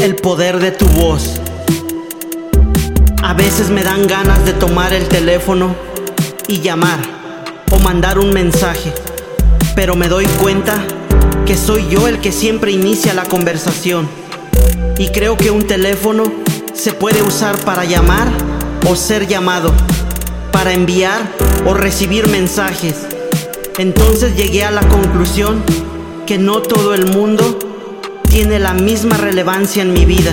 el poder de tu voz. A veces me dan ganas de tomar el teléfono y llamar o mandar un mensaje, pero me doy cuenta que soy yo el que siempre inicia la conversación. Y creo que un teléfono se puede usar para llamar o ser llamado, para enviar o recibir mensajes. Entonces llegué a la conclusión que no todo el mundo tiene la misma relevancia en mi vida.